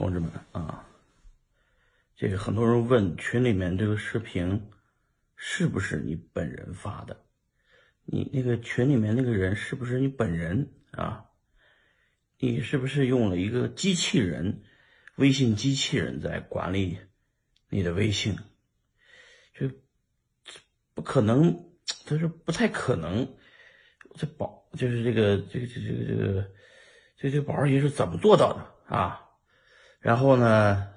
同志们啊，这个很多人问群里面这个视频是不是你本人发的？你那个群里面那个人是不是你本人啊？你是不是用了一个机器人，微信机器人在管理你的微信？就不可能，他说不太可能。这宝就是这个这个这这个这个这这宝二爷是怎么做到的啊？然后呢，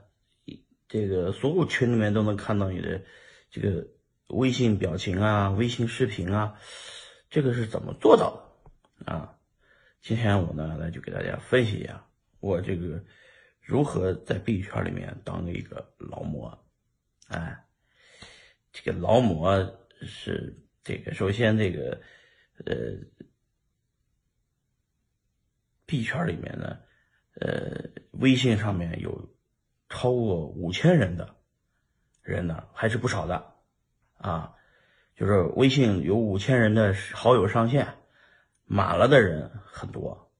这个所有群里面都能看到你的这个微信表情啊、微信视频啊，这个是怎么做到的啊？今天我呢来就给大家分析一下我这个如何在币圈里面当一个劳模。哎，这个劳模是这个首先这个呃币圈里面呢。呃，微信上面有超过五千人的人呢，还是不少的啊。就是微信有五千人的好友上限，满了的人很多，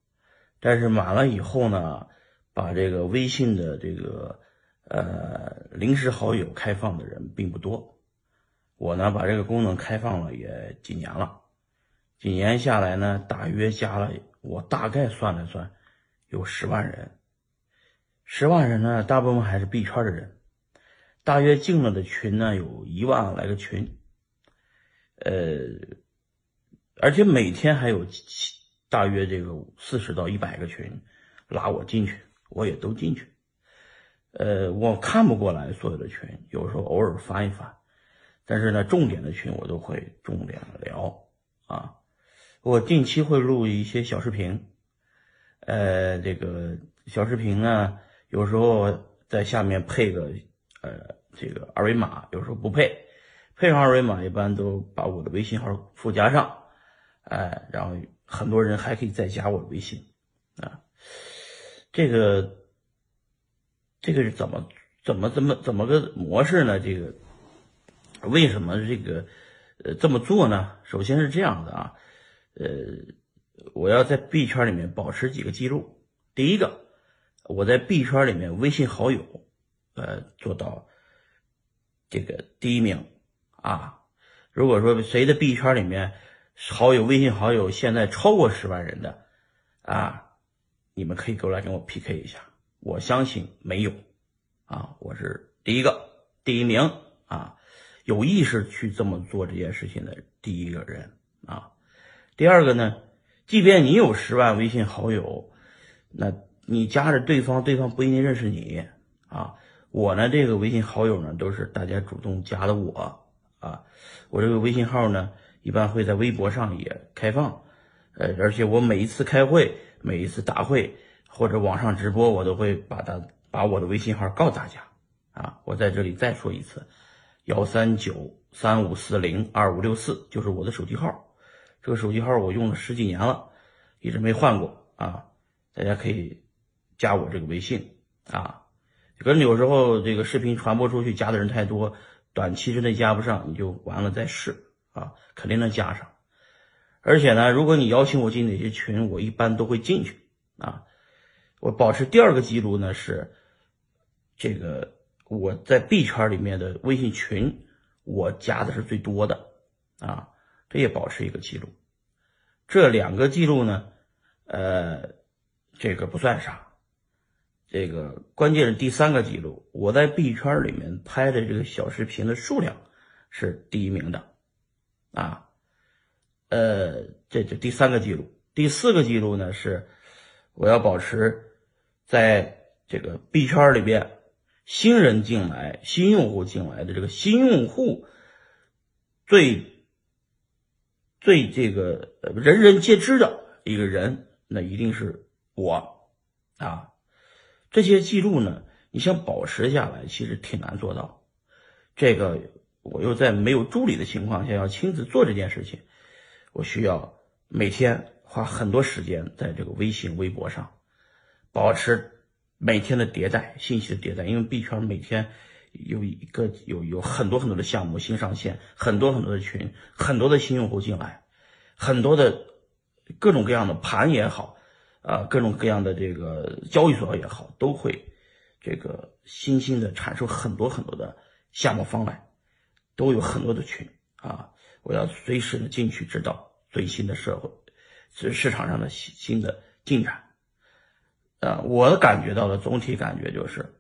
但是满了以后呢，把这个微信的这个呃临时好友开放的人并不多。我呢，把这个功能开放了也几年了，几年下来呢，大约加了，我大概算了算。有十万人，十万人呢，大部分还是币圈的人，大约进了的群呢，有一万来个群，呃，而且每天还有大约这个四十到一百个群拉我进去，我也都进去，呃，我看不过来所有的群，有时候偶尔翻一翻，但是呢，重点的群我都会重点聊啊，我定期会录一些小视频。呃，这个小视频呢，有时候在下面配个呃这个二维码，有时候不配，配上二维码一般都把我的微信号附加上，哎，然后很多人还可以再加我微信啊。这个这个是怎么怎么怎么怎么个模式呢？这个为什么这个呃这么做呢？首先是这样的啊，呃。我要在币圈里面保持几个记录。第一个，我在币圈里面微信好友，呃，做到这个第一名啊。如果说谁的币圈里面好友微信好友现在超过十万人的啊，你们可以过来跟我 PK 一下。我相信没有啊，我是第一个第一名啊，有意识去这么做这件事情的第一个人啊。第二个呢？即便你有十万微信好友，那你加着对方，对方不一定认识你啊。我呢，这个微信好友呢，都是大家主动加的我啊。我这个微信号呢，一般会在微博上也开放，呃，而且我每一次开会、每一次大会或者网上直播，我都会把它把我的微信号告诉大家啊。我在这里再说一次，幺三九三五四零二五六四就是我的手机号。这个手机号我用了十几年了，一直没换过啊！大家可以加我这个微信啊。可能有时候这个视频传播出去，加的人太多，短期之内加不上，你就完了再试啊，肯定能加上。而且呢，如果你邀请我进哪些群，我一般都会进去啊。我保持第二个记录呢是，这个我在币圈里面的微信群，我加的是最多的啊。这也保持一个记录，这两个记录呢，呃，这个不算啥，这个关键是第三个记录，我在币圈里面拍的这个小视频的数量是第一名的，啊，呃，这这第三个记录，第四个记录呢是我要保持在这个币圈里边新人进来、新用户进来的这个新用户最。最这个人人皆知的一个人，那一定是我啊。这些记录呢，你想保持下来，其实挺难做到。这个我又在没有助理的情况下要亲自做这件事情，我需要每天花很多时间在这个微信、微博上保持每天的迭代信息的迭代，因为币圈每天。有一个有有很多很多的项目新上线，很多很多的群，很多的新用户进来，很多的各种各样的盘也好，啊，各种各样的这个交易所也好，都会这个新兴的产生很多很多的项目方案，都有很多的群啊，我要随时的进去知道最新的社会，是市场上的新新的进展。啊，我感觉到的总体感觉就是，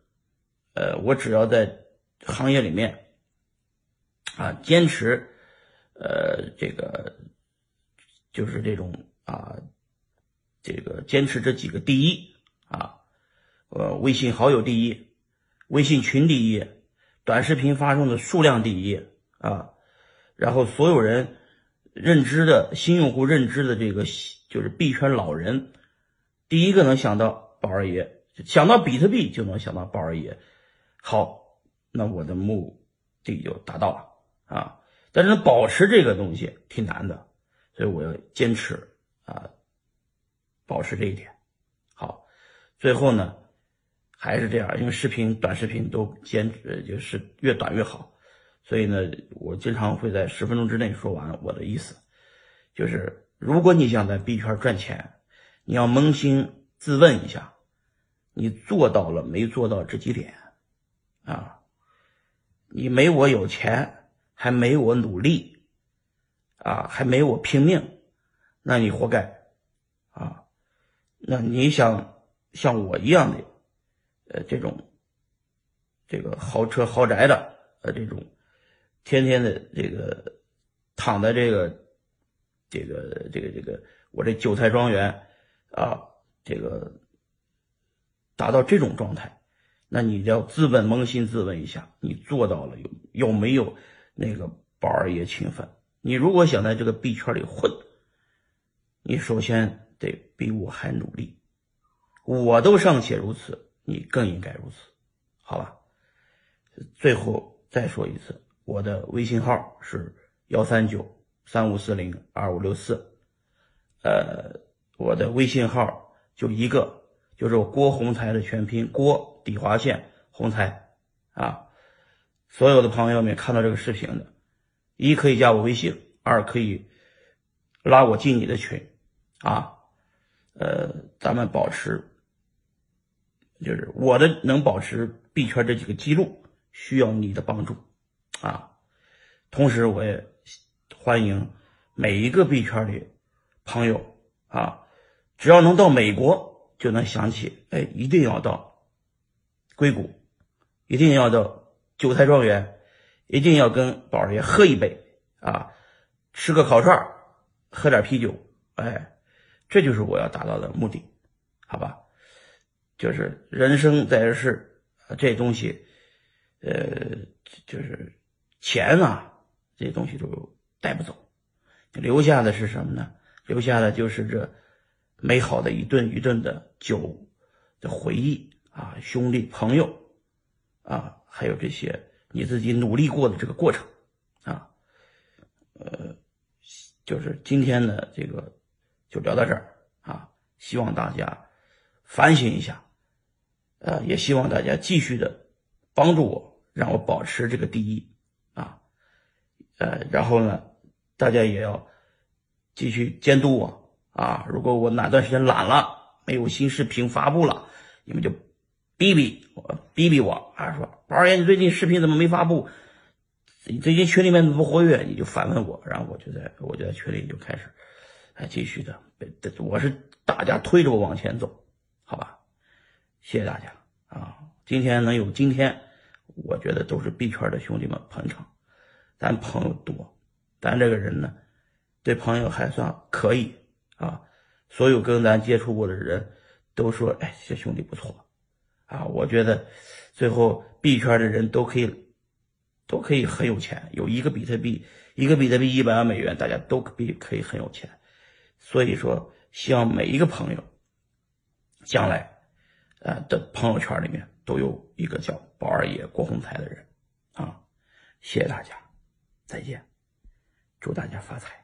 呃，我只要在行业里面啊坚持，呃，这个就是这种啊，这个坚持这几个第一啊，呃，微信好友第一，微信群第一，短视频发送的数量第一啊，然后所有人认知的新用户认知的这个就是币圈老人，第一个能想到。宝二爷想到比特币就能想到宝二爷，好，那我的目的就达到了啊！但是保持这个东西挺难的，所以我要坚持啊，保持这一点。好，最后呢还是这样，因为视频、短视频都坚持就是越短越好，所以呢，我经常会在十分钟之内说完我的意思，就是如果你想在币圈赚钱，你要扪心自问一下。你做到了没做到这几点啊？你没我有钱，还没我努力啊，还没我拼命，那你活该啊！那你想像我一样的呃这种这个豪车豪宅的呃这种天天的这个躺在这个这个这个这个我这韭菜庄园啊这个。达到这种状态，那你要自问扪心自问一下，你做到了有有没有那个宝二爷勤奋？你如果想在这个币圈里混，你首先得比我还努力。我都尚且如此，你更应该如此，好吧？最后再说一次，我的微信号是幺三九三五四零二五六四，呃，我的微信号就一个。就是我郭洪才的全拼，郭底划线洪才啊！所有的朋友们看到这个视频的，一可以加我微信，二可以拉我进你的群啊。呃，咱们保持，就是我的能保持币圈这几个记录，需要你的帮助啊。同时，我也欢迎每一个币圈里朋友啊，只要能到美国。就能想起，哎，一定要到硅谷，一定要到韭菜庄园，一定要跟宝爷喝一杯啊，吃个烤串喝点啤酒，哎，这就是我要达到的目的，好吧？就是人生在世，这东西，呃，就是钱啊，这东西都带不走，留下的是什么呢？留下的就是这。美好的一顿一顿的酒的回忆啊，兄弟朋友啊，还有这些你自己努力过的这个过程啊，呃，就是今天的这个就聊到这儿啊，希望大家反省一下，呃，也希望大家继续的帮助我，让我保持这个第一啊，呃，然后呢，大家也要继续监督我。啊！如果我哪段时间懒了，没有新视频发布了，你们就逼逼我，逼逼我啊！说宝儿爷，你最近视频怎么没发布？你最近群里面怎么不活跃？你就反问我，然后我就在我就在群里就开始，哎，继续的，我是大家推着我往前走，好吧？谢谢大家啊！今天能有今天，我觉得都是币圈的兄弟们捧场，咱朋友多，咱这个人呢，对朋友还算可以。啊，所有跟咱接触过的人都说：“哎，这兄弟不错。”啊，我觉得最后币圈的人都可以，都可以很有钱。有一个比特币，一个比特币一百万美元，大家都可以可以很有钱。所以说，希望每一个朋友将来啊的朋友圈里面都有一个叫宝二爷郭洪才的人。啊，谢谢大家，再见，祝大家发财。